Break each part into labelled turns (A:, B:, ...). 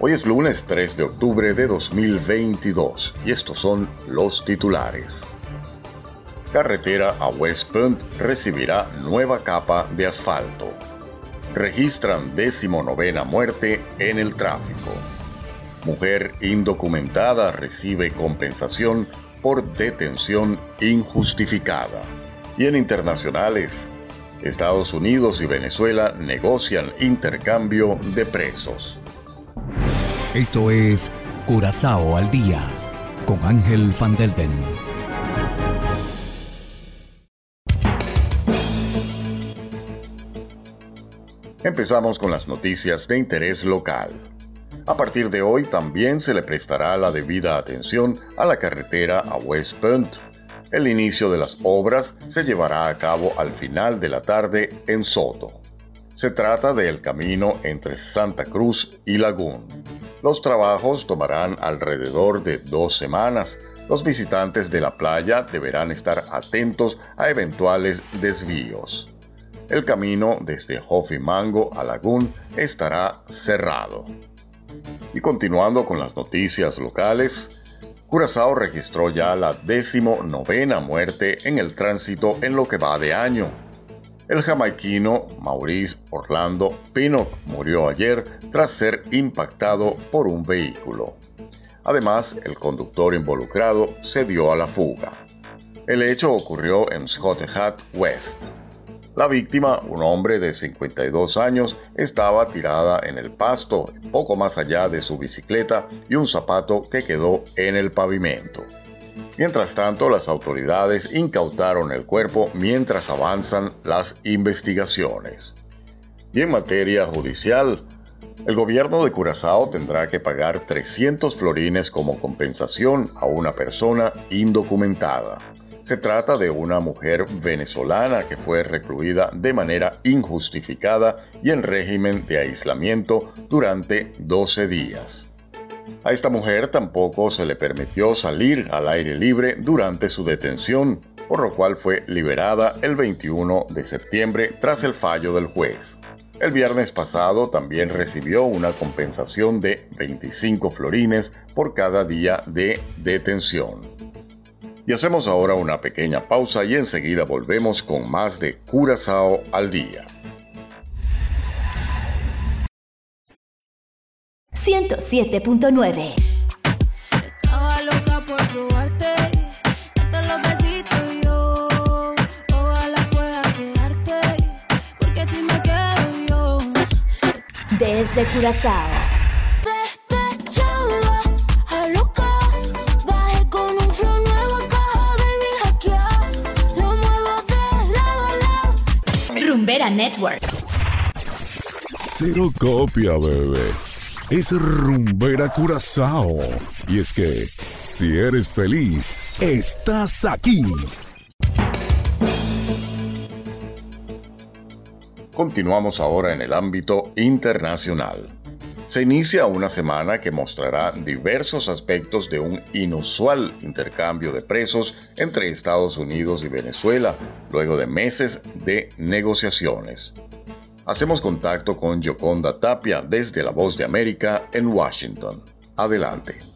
A: Hoy es lunes 3 de octubre de 2022 y estos son los titulares. Carretera a West Point recibirá nueva capa de asfalto. Registran decimonovena muerte en el tráfico. Mujer indocumentada recibe compensación por detención injustificada. Y en internacionales, Estados Unidos y Venezuela negocian intercambio de presos.
B: Esto es Curazao al Día con Ángel Van Delden.
A: Empezamos con las noticias de interés local. A partir de hoy también se le prestará la debida atención a la carretera a West Point. El inicio de las obras se llevará a cabo al final de la tarde en Soto. Se trata del camino entre Santa Cruz y Lagún. Los trabajos tomarán alrededor de dos semanas. Los visitantes de la playa deberán estar atentos a eventuales desvíos. El camino desde Mango a Lagún estará cerrado. Y continuando con las noticias locales, Curazao registró ya la décimo novena muerte en el tránsito en lo que va de año. El jamaiquino Maurice Orlando Pinnock murió ayer tras ser impactado por un vehículo. Además, el conductor involucrado se dio a la fuga. El hecho ocurrió en Scottehat West. La víctima, un hombre de 52 años, estaba tirada en el pasto, poco más allá de su bicicleta y un zapato que quedó en el pavimento. Mientras tanto, las autoridades incautaron el cuerpo mientras avanzan las investigaciones. Y en materia judicial, el gobierno de Curazao tendrá que pagar 300 florines como compensación a una persona indocumentada. Se trata de una mujer venezolana que fue recluida de manera injustificada y en régimen de aislamiento durante 12 días. A esta mujer tampoco se le permitió salir al aire libre durante su detención, por lo cual fue liberada el 21 de septiembre tras el fallo del juez. El viernes pasado también recibió una compensación de 25 florines por cada día de detención. Y hacemos ahora una pequeña pausa y enseguida volvemos con más de Curazao al día.
C: 107.9.
D: Estaba loca por probarte, darte los besitos y yo. Ojalá pueda quedarte, porque si me quedo yo.
C: Desde Curazao.
D: Desde chava a loca, bajé con un flow nuevo a caja, baby, hackear. Lo muevo de lado a lado.
C: Rumbera Network.
E: Cero copia, bebé. Es rumbera curazao. Y es que, si eres feliz, estás aquí.
A: Continuamos ahora en el ámbito internacional. Se inicia una semana que mostrará diversos aspectos de un inusual intercambio de presos entre Estados Unidos y Venezuela, luego de meses de negociaciones. Hacemos contacto con Yoconda Tapia desde La Voz de América en Washington. Adelante.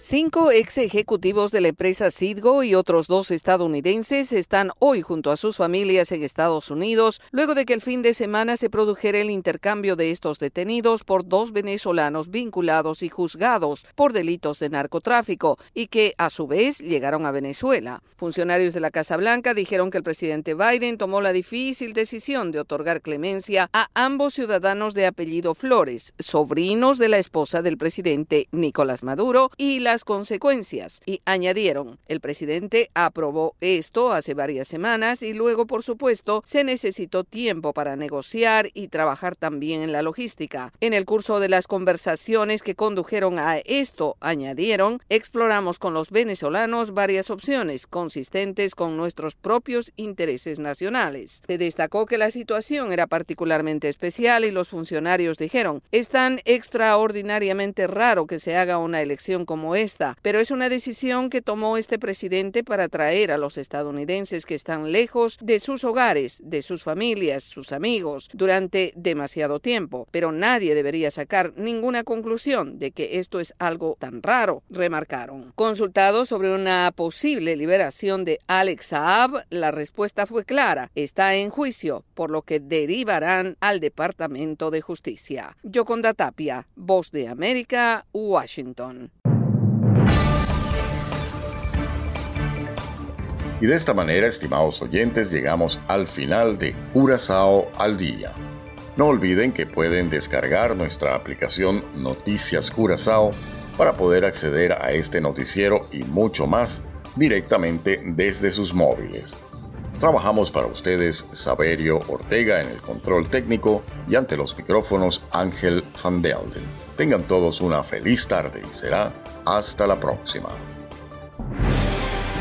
F: Cinco ex ejecutivos de la empresa Citgo y otros dos estadounidenses están hoy junto a sus familias en Estados Unidos, luego de que el fin de semana se produjera el intercambio de estos detenidos por dos venezolanos vinculados y juzgados por delitos de narcotráfico y que, a su vez, llegaron a Venezuela. Funcionarios de la Casa Blanca dijeron que el presidente Biden tomó la difícil decisión de otorgar clemencia a ambos ciudadanos de apellido Flores, sobrinos de la esposa del presidente Nicolás Maduro, y la las consecuencias. Y añadieron, el presidente aprobó esto hace varias semanas y luego, por supuesto, se necesitó tiempo para negociar y trabajar también en la logística. En el curso de las conversaciones que condujeron a esto, añadieron, exploramos con los venezolanos varias opciones consistentes con nuestros propios intereses nacionales. Se destacó que la situación era particularmente especial y los funcionarios dijeron, es tan extraordinariamente raro que se haga una elección como esta, pero es una decisión que tomó este presidente para traer a los estadounidenses que están lejos de sus hogares, de sus familias, sus amigos, durante demasiado tiempo. Pero nadie debería sacar ninguna conclusión de que esto es algo tan raro, remarcaron. Consultado sobre una posible liberación de Alex Saab, la respuesta fue clara, está en juicio, por lo que derivarán al Departamento de Justicia. Yoconda Tapia, Voz de América, Washington.
A: Y de esta manera, estimados oyentes, llegamos al final de Curazao al Día. No olviden que pueden descargar nuestra aplicación Noticias Curazao para poder acceder a este noticiero y mucho más directamente desde sus móviles. Trabajamos para ustedes Saberio Ortega en el control técnico y ante los micrófonos Ángel Van Delden. Tengan todos una feliz tarde y será hasta la próxima.